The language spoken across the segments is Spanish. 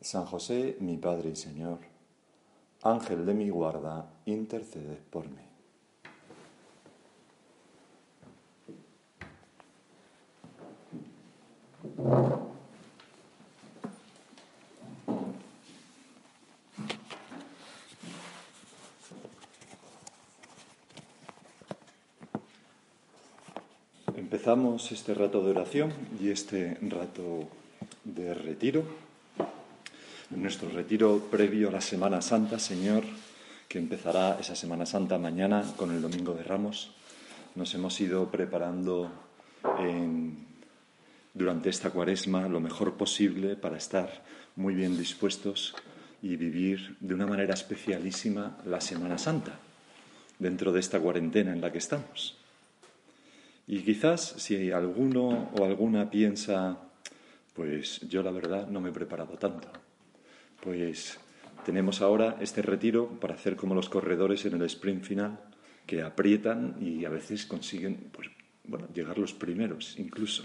San José, mi Padre y Señor, Ángel de mi guarda, intercede por mí. Empezamos este rato de oración y este rato de retiro. Nuestro retiro previo a la Semana Santa, Señor, que empezará esa Semana Santa mañana con el Domingo de Ramos. Nos hemos ido preparando durante esta cuaresma lo mejor posible para estar muy bien dispuestos y vivir de una manera especialísima la Semana Santa dentro de esta cuarentena en la que estamos. Y quizás si alguno o alguna piensa, pues yo la verdad no me he preparado tanto, pues tenemos ahora este retiro para hacer como los corredores en el sprint final, que aprietan y a veces consiguen pues, bueno, llegar los primeros incluso.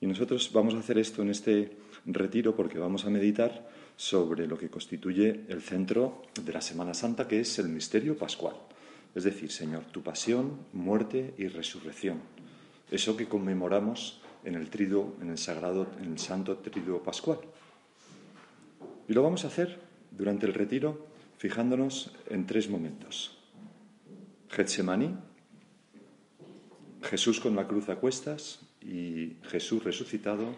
Y nosotros vamos a hacer esto en este retiro porque vamos a meditar sobre lo que constituye el centro de la Semana Santa, que es el misterio pascual. Es decir, Señor, tu pasión, muerte y resurrección. Eso que conmemoramos en el trido, en el sagrado, en el santo trido pascual. Y lo vamos a hacer durante el retiro fijándonos en tres momentos. Getsemaní, Jesús con la cruz a cuestas y Jesús resucitado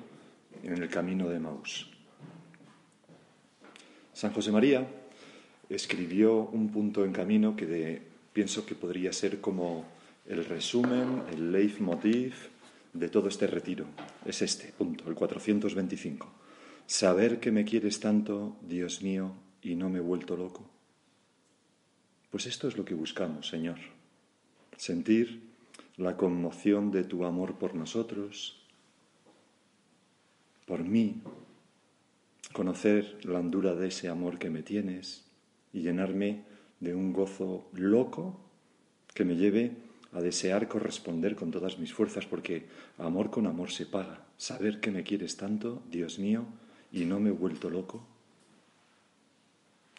en el camino de Maús. San José María escribió un punto en camino que de pienso que podría ser como el resumen, el leitmotiv de todo este retiro. Es este punto, el 425. Saber que me quieres tanto, Dios mío, y no me he vuelto loco. Pues esto es lo que buscamos, Señor. Sentir la conmoción de tu amor por nosotros, por mí, conocer la hondura de ese amor que me tienes y llenarme de un gozo loco que me lleve a desear corresponder con todas mis fuerzas, porque amor con amor se paga. Saber que me quieres tanto, Dios mío, y no me he vuelto loco.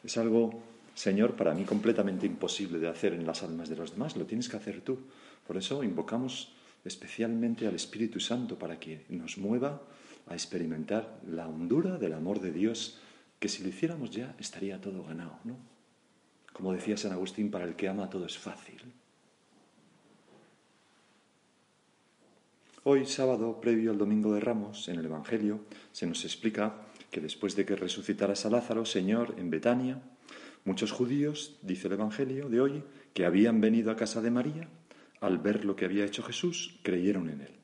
Es algo, Señor, para mí completamente imposible de hacer en las almas de los demás. Lo tienes que hacer tú. Por eso invocamos especialmente al Espíritu Santo para que nos mueva a experimentar la hondura del amor de Dios, que si lo hiciéramos ya estaría todo ganado, ¿no? Como decía San Agustín, para el que ama todo es fácil. Hoy, sábado, previo al Domingo de Ramos, en el Evangelio, se nos explica que después de que resucitara a Lázaro, Señor, en Betania, muchos judíos, dice el Evangelio de hoy, que habían venido a casa de María, al ver lo que había hecho Jesús, creyeron en él.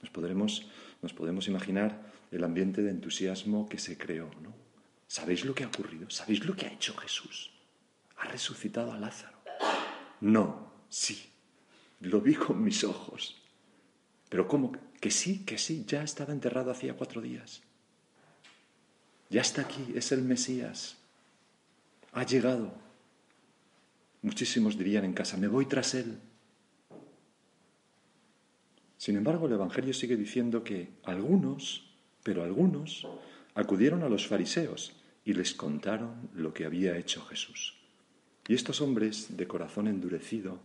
Nos, podremos, nos podemos imaginar el ambiente de entusiasmo que se creó, ¿no? ¿Sabéis lo que ha ocurrido? ¿Sabéis lo que ha hecho Jesús? ha resucitado a Lázaro. No, sí, lo vi con mis ojos. Pero ¿cómo? Que sí, que sí, ya estaba enterrado hacía cuatro días. Ya está aquí, es el Mesías. Ha llegado. Muchísimos dirían en casa, me voy tras él. Sin embargo, el Evangelio sigue diciendo que algunos, pero algunos, acudieron a los fariseos y les contaron lo que había hecho Jesús. Y estos hombres de corazón endurecido,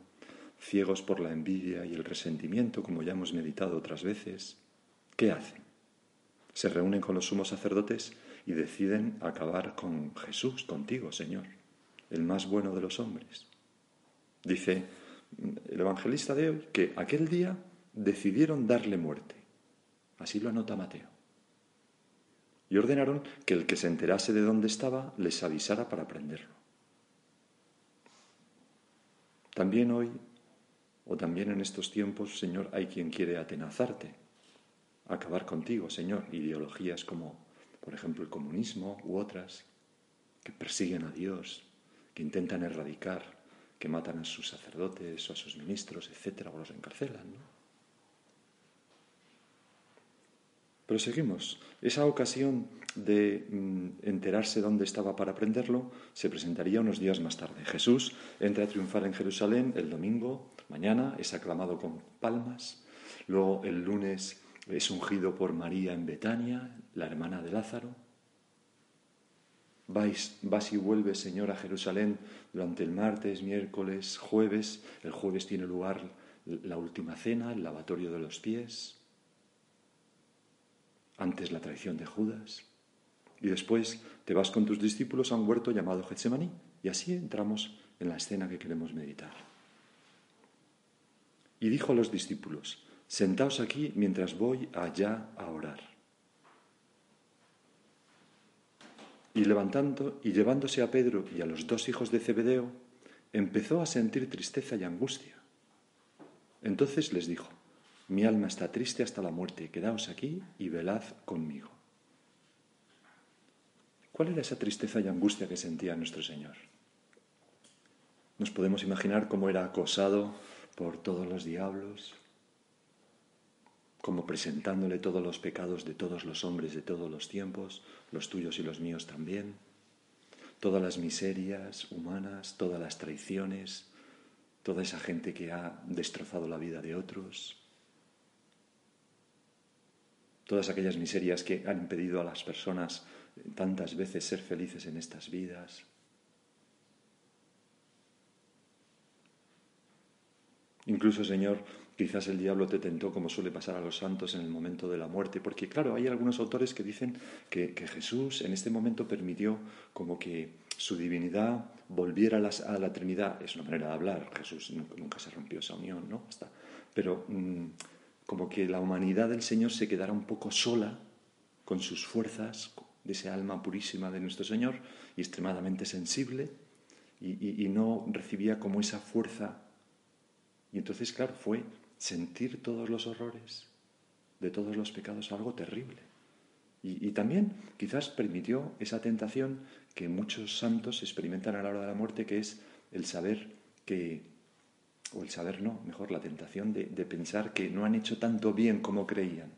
ciegos por la envidia y el resentimiento, como ya hemos meditado otras veces, ¿qué hacen? se reúnen con los sumos sacerdotes y deciden acabar con Jesús, contigo, Señor, el más bueno de los hombres. Dice el evangelista de hoy que aquel día decidieron darle muerte. Así lo anota Mateo. Y ordenaron que el que se enterase de dónde estaba les avisara para prenderlo. También hoy, o también en estos tiempos, Señor, hay quien quiere atenazarte, acabar contigo, Señor, ideologías como, por ejemplo, el comunismo u otras, que persiguen a Dios, que intentan erradicar, que matan a sus sacerdotes o a sus ministros, etcétera, o los encarcelan. ¿no? Pero seguimos. Esa ocasión de mm, enterarse dónde estaba para aprenderlo se presentaría unos días más tarde. Jesús entra a triunfar en Jerusalén el domingo, mañana, es aclamado con palmas. Luego el lunes es ungido por María en Betania, la hermana de Lázaro. Vais, vas y vuelves, Señor, a Jerusalén durante el martes, miércoles, jueves. El jueves tiene lugar la última cena, el lavatorio de los pies antes la traición de Judas. Y después te vas con tus discípulos a un huerto llamado Getsemaní. Y así entramos en la escena que queremos meditar. Y dijo a los discípulos, sentaos aquí mientras voy allá a orar. Y levantando y llevándose a Pedro y a los dos hijos de Zebedeo, empezó a sentir tristeza y angustia. Entonces les dijo, mi alma está triste hasta la muerte, quedaos aquí y velad conmigo. ¿Cuál era esa tristeza y angustia que sentía nuestro Señor? Nos podemos imaginar cómo era acosado por todos los diablos, como presentándole todos los pecados de todos los hombres de todos los tiempos, los tuyos y los míos también, todas las miserias humanas, todas las traiciones, toda esa gente que ha destrozado la vida de otros, todas aquellas miserias que han impedido a las personas tantas veces ser felices en estas vidas. Incluso, Señor, quizás el diablo te tentó como suele pasar a los santos en el momento de la muerte, porque claro, hay algunos autores que dicen que, Jesús en este momento permitió como que su divinidad volviera a, la Trinidad. Es una manera de hablar, Jesús nunca, se rompió esa unión, ¿no? Pero mm, como que la humanidad del Señor se quedara un poco sola con sus fuerzas, de ese alma purísima de nuestro Señor y extremadamente sensible, y, no recibía como esa fuerza. Y entonces, claro, fue sentir todos los horrores de todos los pecados algo terrible. Y, también quizás permitió esa tentación que muchos santos experimentan a la hora de la muerte, que es el saber que o el saber no, mejor la tentación de, pensar que no han hecho tanto bien como creían,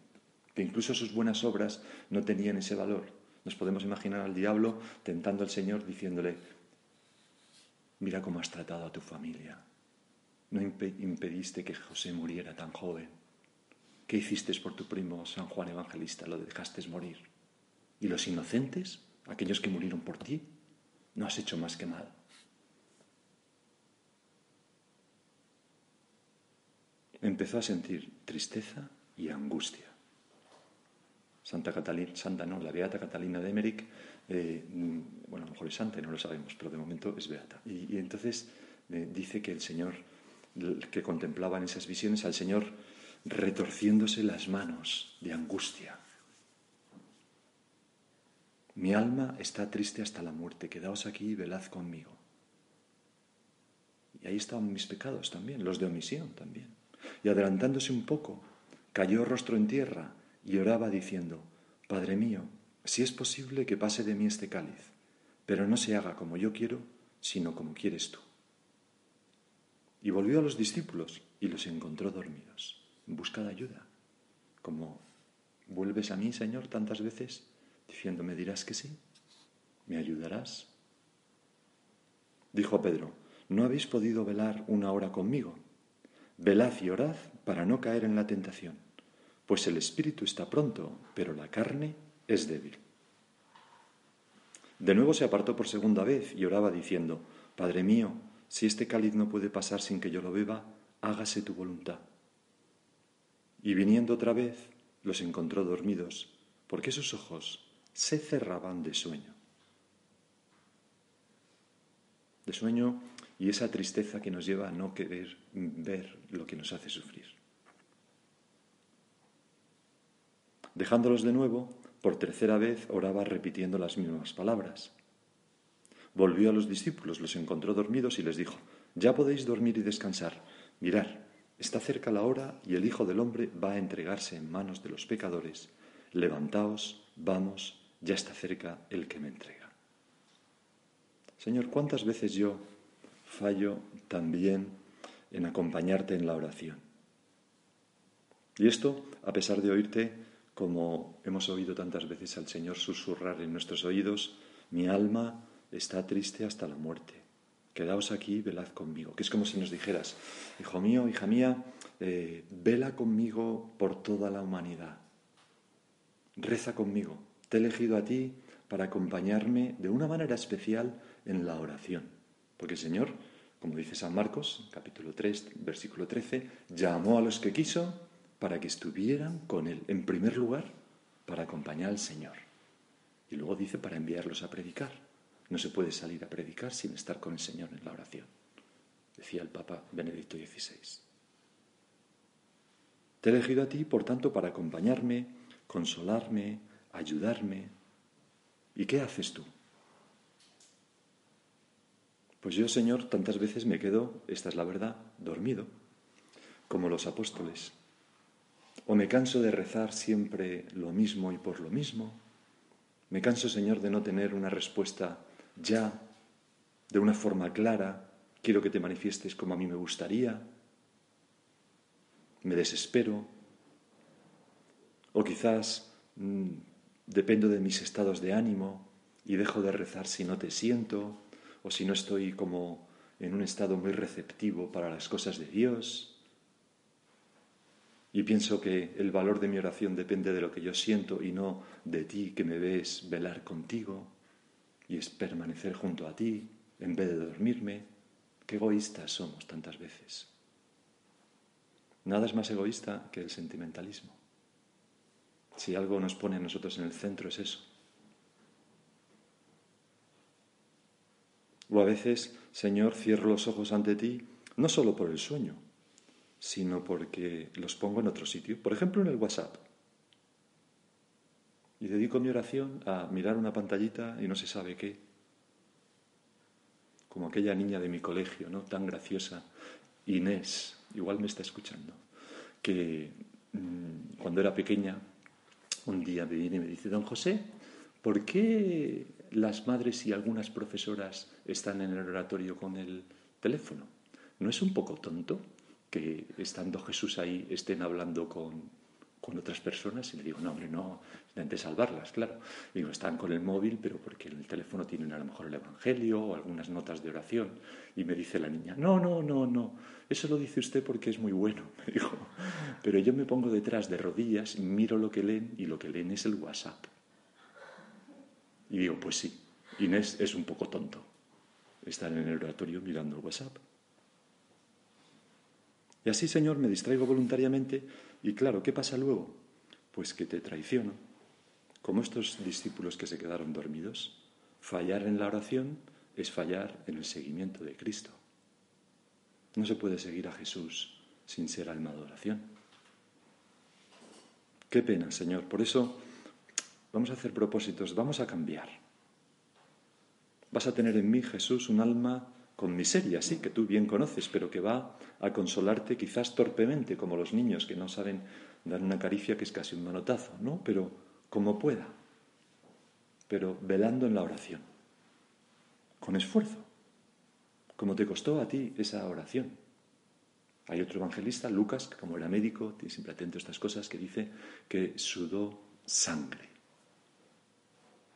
que incluso sus buenas obras no tenían ese valor. Nos podemos imaginar al diablo tentando al Señor diciéndole, mira cómo has tratado a tu familia, no impediste que José muriera tan joven, ¿qué hiciste por tu primo San Juan Evangelista? Lo dejaste morir. ¿Y los inocentes, aquellos que murieron por ti? No has hecho más que mal. empezó a sentir tristeza y angustia. Santa Catalina, Santa no, la Beata Catalina de Emmerich, eh, bueno, a lo mejor es santa, no lo sabemos, pero de momento es Beata. Y, entonces eh, dice que el Señor, que contemplaba en esas visiones al Señor retorciéndose las manos de angustia. Mi alma está triste hasta la muerte, quedaos aquí y velad conmigo. Y ahí estaban mis pecados también, los de omisión también y adelantándose un poco, cayó rostro en tierra y oraba diciendo, Padre mío, si es posible que pase de mí este cáliz, pero no se haga como yo quiero, sino como quieres tú. Y volvió a los discípulos y los encontró dormidos, en busca de ayuda, como vuelves a mí, Señor, tantas veces, diciendo, ¿me dirás que sí? ¿Me ayudarás? Dijo Pedro, ¿no habéis podido velar una hora conmigo? Velad y orad para no caer en la tentación, pues el espíritu está pronto, pero la carne es débil. De nuevo se apartó por segunda vez y oraba diciendo, Padre mío, si este cáliz no puede pasar sin que yo lo beba, hágase tu voluntad. Y viniendo otra vez, los encontró dormidos, porque sus ojos se cerraban de sueño. De sueño y esa tristeza que nos lleva a no querer ver lo que nos hace sufrir. Dejándolos de nuevo, por tercera vez oraba repitiendo las mismas palabras. Volvió a los discípulos, los encontró dormidos y les dijo, ya podéis dormir y descansar. Mirar, está cerca la hora y el Hijo del Hombre va a entregarse en manos de los pecadores. Levantaos, vamos, ya está cerca el que me entrega. Señor, ¿cuántas veces yo fallo también en acompañarte en la oración? Y esto, a pesar de oírte, como hemos oído tantas veces al Señor susurrar en nuestros oídos, mi alma está triste hasta la muerte. Quedaos aquí, velad conmigo. Que es como si nos dijeras, hijo mío, hija mía, eh, vela conmigo por toda la humanidad. Reza conmigo. Te he elegido a ti para acompañarme de una manera especial en la oración. Porque el Señor, como dice San Marcos, capítulo 3, versículo 13, llamó a los que quiso para que estuvieran con Él. En primer lugar, para acompañar al Señor. Y luego dice para enviarlos a predicar. No se puede salir a predicar sin estar con el Señor en la oración, decía el Papa Benedicto XVI. Te he elegido a ti, por tanto, para acompañarme, consolarme, ayudarme. ¿Y qué haces tú? Pues yo, Señor, tantas veces me quedo, esta es la verdad, dormido, como los apóstoles. O me canso de rezar siempre lo mismo y por lo mismo. Me canso, Señor, de no tener una respuesta ya, de una forma clara. Quiero que te manifiestes como a mí me gustaría. Me desespero. O quizás mm, dependo de mis estados de ánimo y dejo de rezar si no te siento o si no estoy como en un estado muy receptivo para las cosas de Dios. Y pienso que el valor de mi oración depende de lo que yo siento y no de ti que me ves velar contigo y es permanecer junto a ti en vez de dormirme. Qué egoístas somos tantas veces. Nada es más egoísta que el sentimentalismo. Si algo nos pone a nosotros en el centro es eso. O a veces, Señor, cierro los ojos ante ti, no solo por el sueño, sino porque los pongo en otro sitio, por ejemplo en el WhatsApp. Y dedico mi oración a mirar una pantallita y no se sabe qué. Como aquella niña de mi colegio, ¿no? Tan graciosa, Inés, igual me está escuchando, que mm, cuando era pequeña, un día me viene y me dice, don José, ¿por qué las madres y algunas profesoras están en el oratorio con el teléfono? ¿No es un poco tonto que estando Jesús ahí estén hablando con, otras personas? Y le digo, no, hombre, no, intente salvarlas, claro. Y digo, están con el móvil, pero porque en el teléfono tienen a lo mejor el Evangelio o algunas notas de oración. Y me dice la niña, no, no, no, no, eso lo dice usted porque es muy bueno, me dijo. Pero yo me pongo detrás de rodillas miro lo que leen y lo que leen es el WhatsApp. Y digo, pues sí, Inés es un poco tonto estar en el oratorio mirando el WhatsApp. Y así, Señor, me distraigo voluntariamente y claro, ¿qué pasa luego? Pues que te traiciono, como estos discípulos que se quedaron dormidos. Fallar en la oración es fallar en el seguimiento de Cristo. No se puede seguir a Jesús sin ser alma de oración. Qué pena, Señor. Por eso vamos a hacer propósitos, vamos a cambiar. Vas a tener en mí, Jesús, un alma con miseria, sí, que tú bien conoces, pero que va a consolarte quizás torpemente, como los niños que no saben dar una caricia que es casi un manotazo, ¿no? Pero como pueda, pero velando en la oración, con esfuerzo, como te costó a ti esa oración. Hay otro evangelista, Lucas, que como era médico, siempre atento a estas cosas, que dice que sudó sangre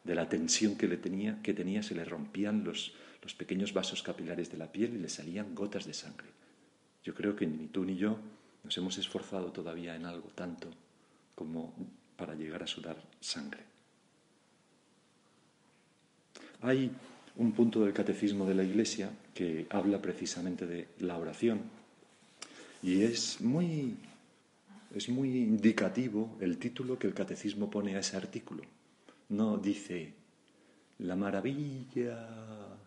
de la tensión que, le tenía, que tenía, se le rompían los, los pequeños vasos capilares de la piel y le salían gotas de sangre. Yo creo que ni tú ni yo nos hemos esforzado todavía en algo tanto como para llegar a sudar sangre. Hay un punto del catecismo de la Iglesia que habla precisamente de la oración y es muy es muy indicativo el título que el catecismo pone a ese artículo. No dice la maravilla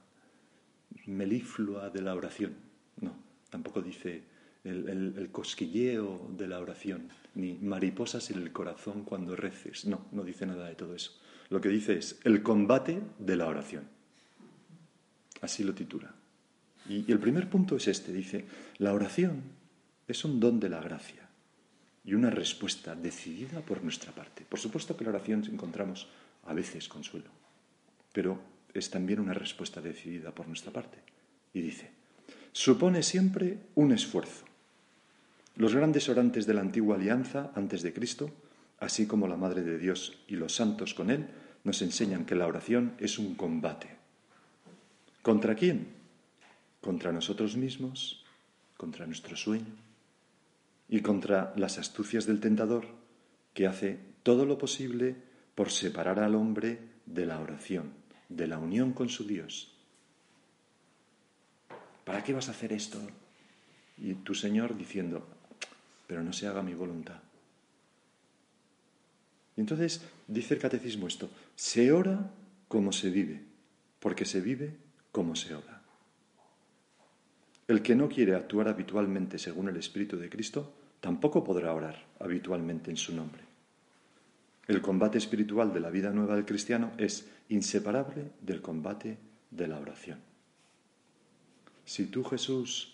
meliflua de la oración. No, tampoco dice el, cosquilleo de la oración, ni mariposas en el corazón cuando reces. No, no dice nada de todo eso. Lo que dice es el combate de la oración. Así lo titula. y el primer punto es este. Dice, la oración es un don de la gracia y una respuesta decidida por nuestra parte. Por supuesto que la oración encontramos a veces consuelo, pero es también una respuesta decidida por nuestra parte. Y dice, supone siempre un esfuerzo. Los grandes orantes de la antigua alianza antes de Cristo, así como la Madre de Dios y los santos con Él, nos enseñan que la oración es un combate. ¿Contra quién? Contra nosotros mismos, contra nuestro sueño y contra las astucias del tentador que hace todo lo posible por separar al hombre de la oración, de la unión con su Dios. ¿Para qué vas a hacer esto? Y tu Señor diciendo, pero no se haga mi voluntad. Y entonces dice el catecismo esto, se ora como se vive, porque se vive como se ora. El que no quiere actuar habitualmente según el Espíritu de Cristo, tampoco podrá orar habitualmente en su nombre. El combate espiritual de la vida nueva del cristiano es inseparable del combate de la oración. Si tú, Jesús,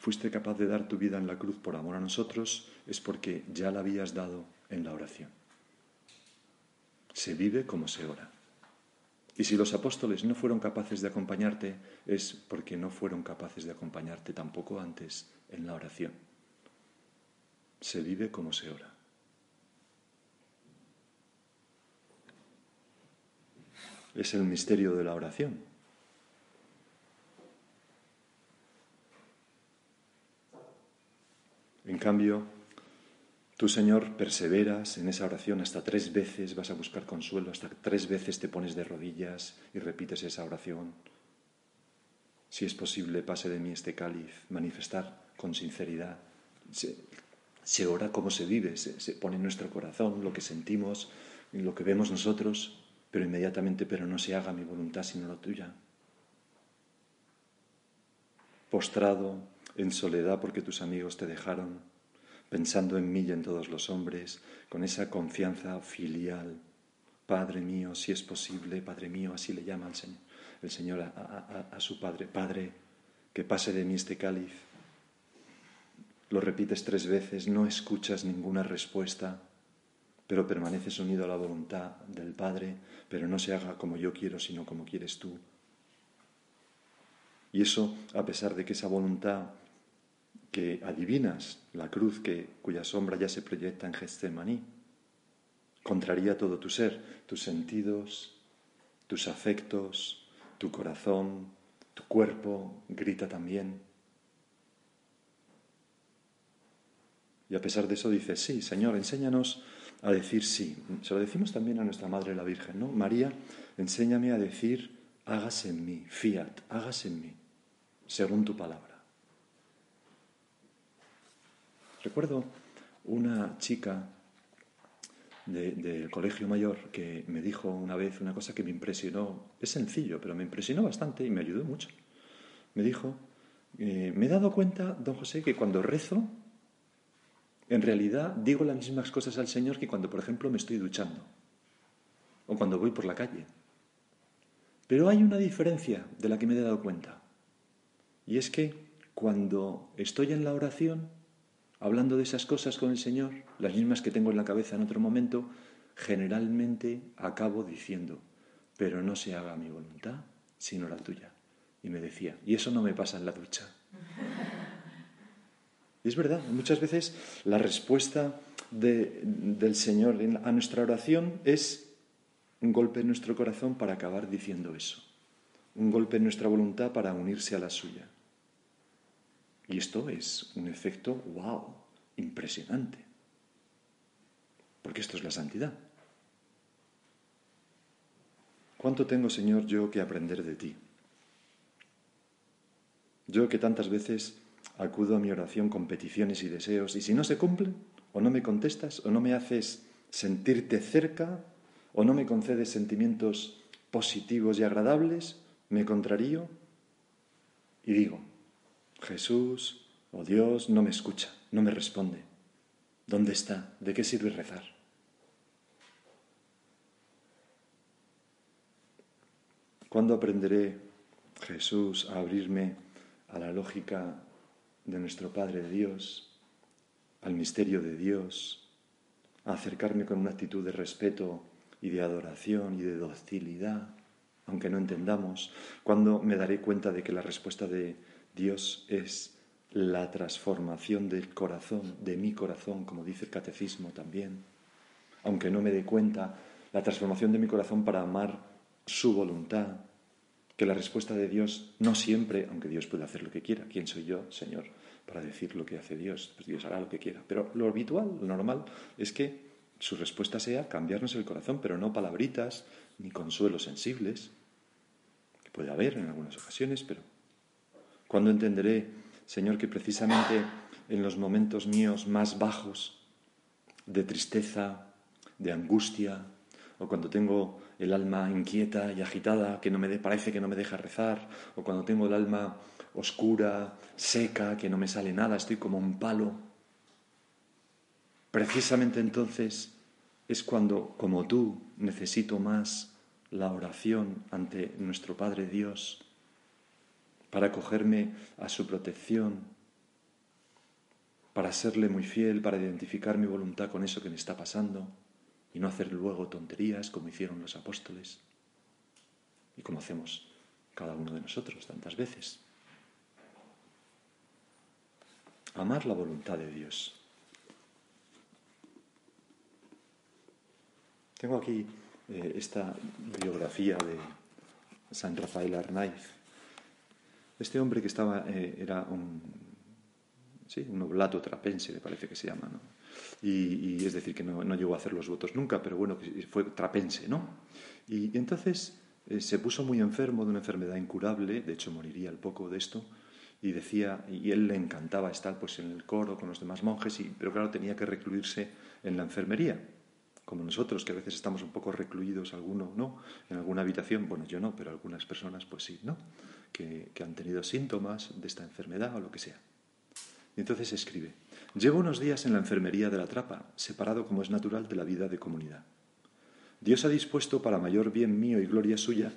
fuiste capaz de dar tu vida en la cruz por amor a nosotros, es porque ya la habías dado en la oración. Se vive como se ora. Y si los apóstoles no fueron capaces de acompañarte, es porque no fueron capaces de acompañarte tampoco antes en la oración. Se vive como se ora. Es el misterio de la oración. En cambio, tú, Señor, perseveras en esa oración hasta tres veces, vas a buscar consuelo, hasta tres veces te pones de rodillas y repites esa oración. Si es posible, pase de mí este cáliz, manifestar con sinceridad. Se, ora como se vive, se, se pone en nuestro corazón lo que sentimos, lo que vemos nosotros, pero inmediatamente, pero no se haga mi voluntad sino la tuya. Postrado en soledad porque tus amigos te dejaron, pensando en mí y en todos los hombres, con esa confianza filial. Padre mío, si es posible, Padre mío, así le llama el Señor, el Señor a, a su Padre, Padre, que pase de mí este cáliz. Lo repites tres veces, no escuchas ninguna respuesta pero permaneces unido a la voluntad del Padre, pero no se haga como yo quiero, sino como quieres tú. Y eso, a pesar de que esa voluntad que adivinas, la cruz que, cuya sombra ya se proyecta en Getsemaní, contraría todo tu ser, tus sentidos, tus afectos, tu corazón, tu cuerpo, grita también. Y a pesar de eso dice, sí, Señor, enséñanos a decir sí. Se lo decimos también a nuestra Madre la Virgen, ¿no? María, enséñame a decir, hágase en mí, fiat, hágase en mí, según tu palabra. Recuerdo una chica del colegio mayor que me dijo una vez una cosa que me impresionó, es sencillo, pero me impresionó bastante y me ayudó mucho. Me dijo, eh, me he dado cuenta, don José, que cuando rezo en realidad digo las mismas cosas al Señor que cuando, por ejemplo, me estoy duchando o cuando voy por la calle. Pero hay una diferencia de la que me he dado cuenta. Y es que cuando estoy en la oración, hablando de esas cosas con el Señor, las mismas que tengo en la cabeza en otro momento, generalmente acabo diciendo, pero no se haga mi voluntad, sino la tuya. Y me decía, y eso no me pasa en la ducha. Y es verdad, muchas veces la respuesta del Señor a nuestra oración es un golpe en nuestro corazón para acabar diciendo eso, un golpe en nuestra voluntad para unirse a la suya. Y esto es un efecto, wow, impresionante, porque esto es la santidad. ¿Cuánto tengo, Señor, yo que aprender de ti? Yo que tantas veces acudo a mi oración con peticiones y deseos, y si no se cumplen, o no me contestas, o no me haces sentirte cerca, o no me concedes sentimientos positivos y agradables, me contrarío y digo, Jesús o Dios no me escucha, no me responde. ¿Dónde está? ¿De qué sirve rezar? ¿Cuándo aprenderé, Jesús, a abrirme a la lógica de nuestro Padre Dios, al misterio de Dios, a acercarme con una actitud de respeto y de adoración y de docilidad, aunque no entendamos, cuando me daré cuenta de que la respuesta de Dios es la transformación del corazón, de mi corazón, como dice el catecismo también, aunque no me dé cuenta, la transformación de mi corazón para amar su voluntad, que la respuesta de Dios no siempre, aunque Dios puede hacer lo que quiera, ¿quién soy yo, Señor, para decir lo que hace Dios? Pues Dios hará lo que quiera. Pero lo habitual, lo normal, es que su respuesta sea cambiarnos el corazón, pero no palabritas ni consuelos sensibles, que puede haber en algunas ocasiones, pero cuando entenderé, Señor, que precisamente en los momentos míos más bajos, de tristeza, de angustia, o cuando tengo el alma inquieta y agitada, que no me parece que no me deja rezar, o cuando tengo el alma oscura, seca, que no me sale nada, estoy como un palo. Precisamente entonces es cuando, como tú, necesito más la oración ante nuestro Padre Dios, para acogerme a su protección, para serle muy fiel, para identificar mi voluntad con eso que me está pasando y no hacer luego tonterías como hicieron los apóstoles y como hacemos cada uno de nosotros tantas veces. Amar la voluntad de Dios. Tengo aquí eh, esta biografía de San Rafael Arnaiz. Este hombre que estaba, eh, era un, sí, oblato trapense, me parece que se llama. Y, es decir, que no, llegó a hacer los votos nunca, pero bueno, fue trapense, ¿no? Y, entonces eh, se puso muy enfermo de una enfermedad incurable, de hecho moriría al poco de esto, y decía, y él le encantaba estar pues en el coro con los demás monjes, y, pero claro, tenía que recluirse en la enfermería, como nosotros, que a veces estamos un poco recluidos, alguno no, en alguna habitación, bueno, yo no, pero algunas personas pues sí, ¿no? Que, que han tenido síntomas de esta enfermedad o lo que sea. Y entonces escribe, Llevo unos días en la enfermería de la trapa, separado como es natural de la vida de comunidad. Dios ha dispuesto para mayor bien mío y gloria suya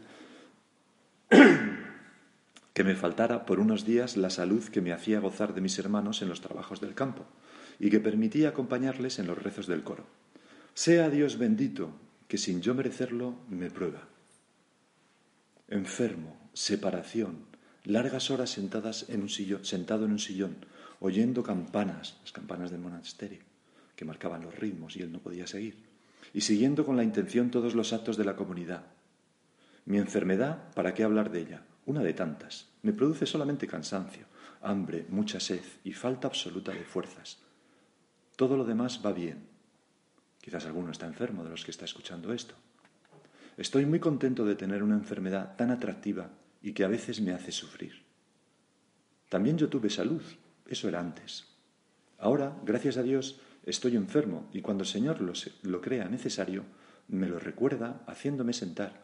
que me faltara por unos días la salud que me hacía gozar de mis hermanos en los trabajos del campo y que permitía acompañarles en los rezos del coro. Sea Dios bendito, que sin yo merecerlo me prueba. Enfermo, separación, largas horas sentadas en un sillón, sentado en un sillón, oyendo campanas, las campanas del monasterio, que marcaban los ritmos y él no podía seguir, y siguiendo con la intención todos los actos de la comunidad. Mi enfermedad, ¿para qué hablar de ella? Una de tantas. Me produce solamente cansancio, hambre, mucha sed y falta absoluta de fuerzas. Todo lo demás va bien. Quizás alguno está enfermo de los que está escuchando esto. Estoy muy contento de tener una enfermedad tan atractiva y que a veces me hace sufrir. También yo tuve salud eso era antes. Ahora, gracias a Dios, estoy enfermo y cuando el Señor lo, crea necesario, me lo recuerda haciéndome sentar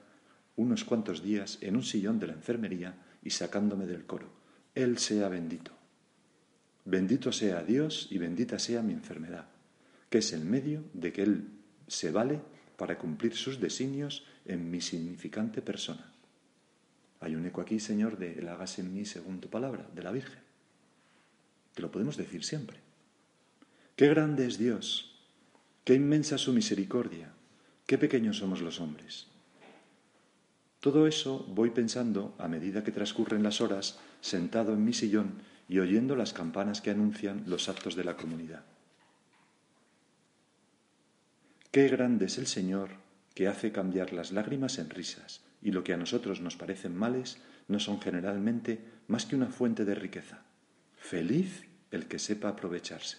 unos cuantos días en un sillón de la enfermería y sacándome del coro. Él sea bendito. Bendito sea Dios y bendita sea mi enfermedad, que es el medio de que Él se vale para cumplir sus designios en mi significante persona. Hay un eco aquí, Señor, de el hágase en mí según tu palabra, de la Virgen lo podemos decir siempre. Qué grande es Dios, qué inmensa su misericordia, qué pequeños somos los hombres. Todo eso voy pensando a medida que transcurren las horas sentado en mi sillón y oyendo las campanas que anuncian los actos de la comunidad. Qué grande es el Señor que hace cambiar las lágrimas en risas y lo que a nosotros nos parecen males no son generalmente más que una fuente de riqueza. Feliz el que sepa aprovecharse.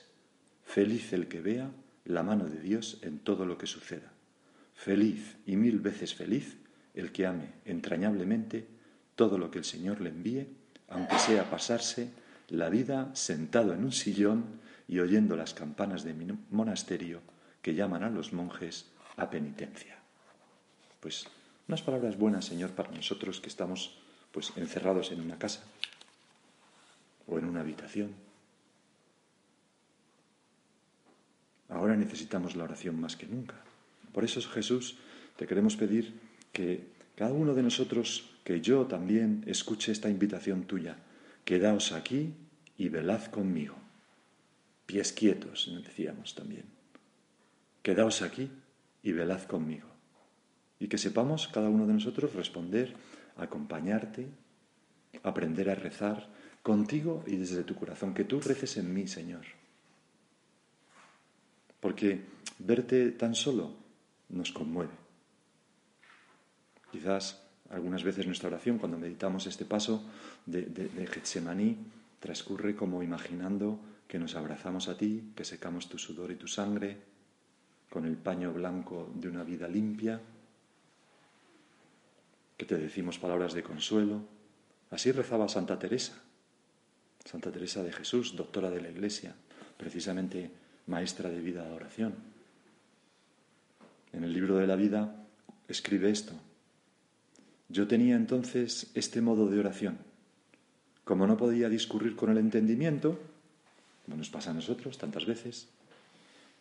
Feliz el que vea la mano de Dios en todo lo que suceda. Feliz y mil veces feliz el que ame entrañablemente todo lo que el Señor le envíe, aunque sea pasarse la vida sentado en un sillón y oyendo las campanas de mi monasterio que llaman a los monjes a penitencia. Pues unas palabras buenas, Señor, para nosotros que estamos pues encerrados en una casa o en una habitación. Ahora necesitamos la oración más que nunca. Por eso, Jesús, te queremos pedir que cada uno de nosotros, que yo también escuche esta invitación tuya. Quedaos aquí y velad conmigo. Pies quietos, decíamos también. Quedaos aquí y velad conmigo. Y que sepamos cada uno de nosotros responder, acompañarte, aprender a rezar contigo y desde tu corazón. Que tú reces en mí, Señor. Porque verte tan solo nos conmueve. Quizás algunas veces nuestra oración, cuando meditamos este paso de, de, Getsemaní, transcurre como imaginando que nos abrazamos a ti, que secamos tu sudor y tu sangre con el paño blanco de una vida limpia, que te decimos palabras de consuelo. Así rezaba Santa Teresa, Santa Teresa de Jesús, doctora de la Iglesia, precisamente maestra de vida de oración. En el libro de la vida escribe esto. Yo tenía entonces este modo de oración. Como no podía discurrir con el entendimiento, como nos pasa a nosotros tantas veces,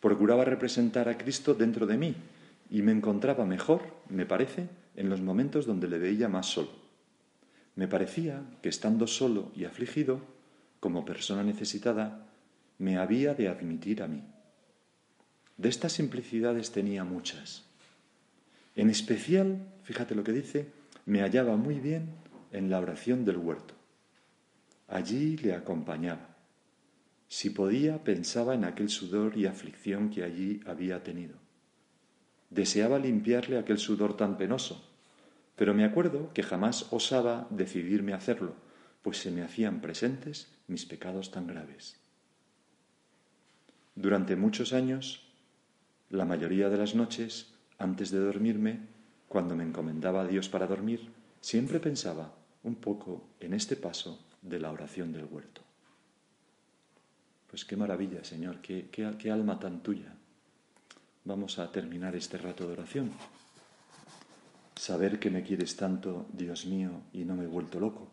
procuraba representar a Cristo dentro de mí y me encontraba mejor, me parece, en los momentos donde le veía más solo. Me parecía que estando solo y afligido, como persona necesitada, me había de admitir a mí. De estas simplicidades tenía muchas. En especial, fíjate lo que dice, me hallaba muy bien en la oración del huerto. Allí le acompañaba. Si podía, pensaba en aquel sudor y aflicción que allí había tenido. Deseaba limpiarle aquel sudor tan penoso, pero me acuerdo que jamás osaba decidirme a hacerlo, pues se me hacían presentes mis pecados tan graves. Durante muchos años, la mayoría de las noches, antes de dormirme, cuando me encomendaba a Dios para dormir, siempre pensaba un poco en este paso de la oración del huerto. Pues qué maravilla, Señor, qué, qué, alma tan tuya. Vamos a terminar este rato de oración. Saber que me quieres tanto, Dios mío, y no me he vuelto loco.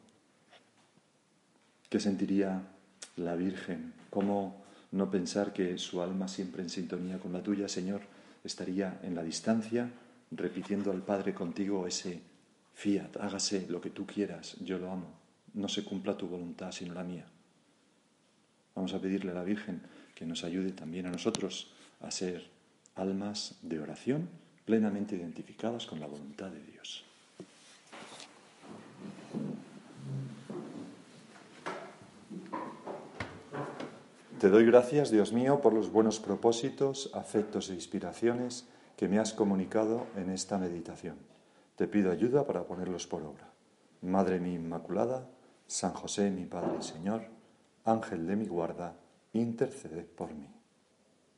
¿Qué sentiría la Virgen? ¿Cómo no pensar que su alma siempre en sintonía con la tuya, Señor, estaría en la distancia, repitiendo al Padre contigo ese fiat, hágase lo que tú quieras, yo lo amo, no se cumpla tu voluntad sino la mía. Vamos a pedirle a la Virgen que nos ayude también a nosotros a ser almas de oración plenamente identificadas con la voluntad de Dios. Te doy gracias, Dios mío, por los buenos propósitos, afectos e inspiraciones que me has comunicado en esta meditación. Te pido ayuda para ponerlos por obra. Madre mi Inmaculada, San José mi Padre y Señor, Ángel de mi guarda, intercede por mí.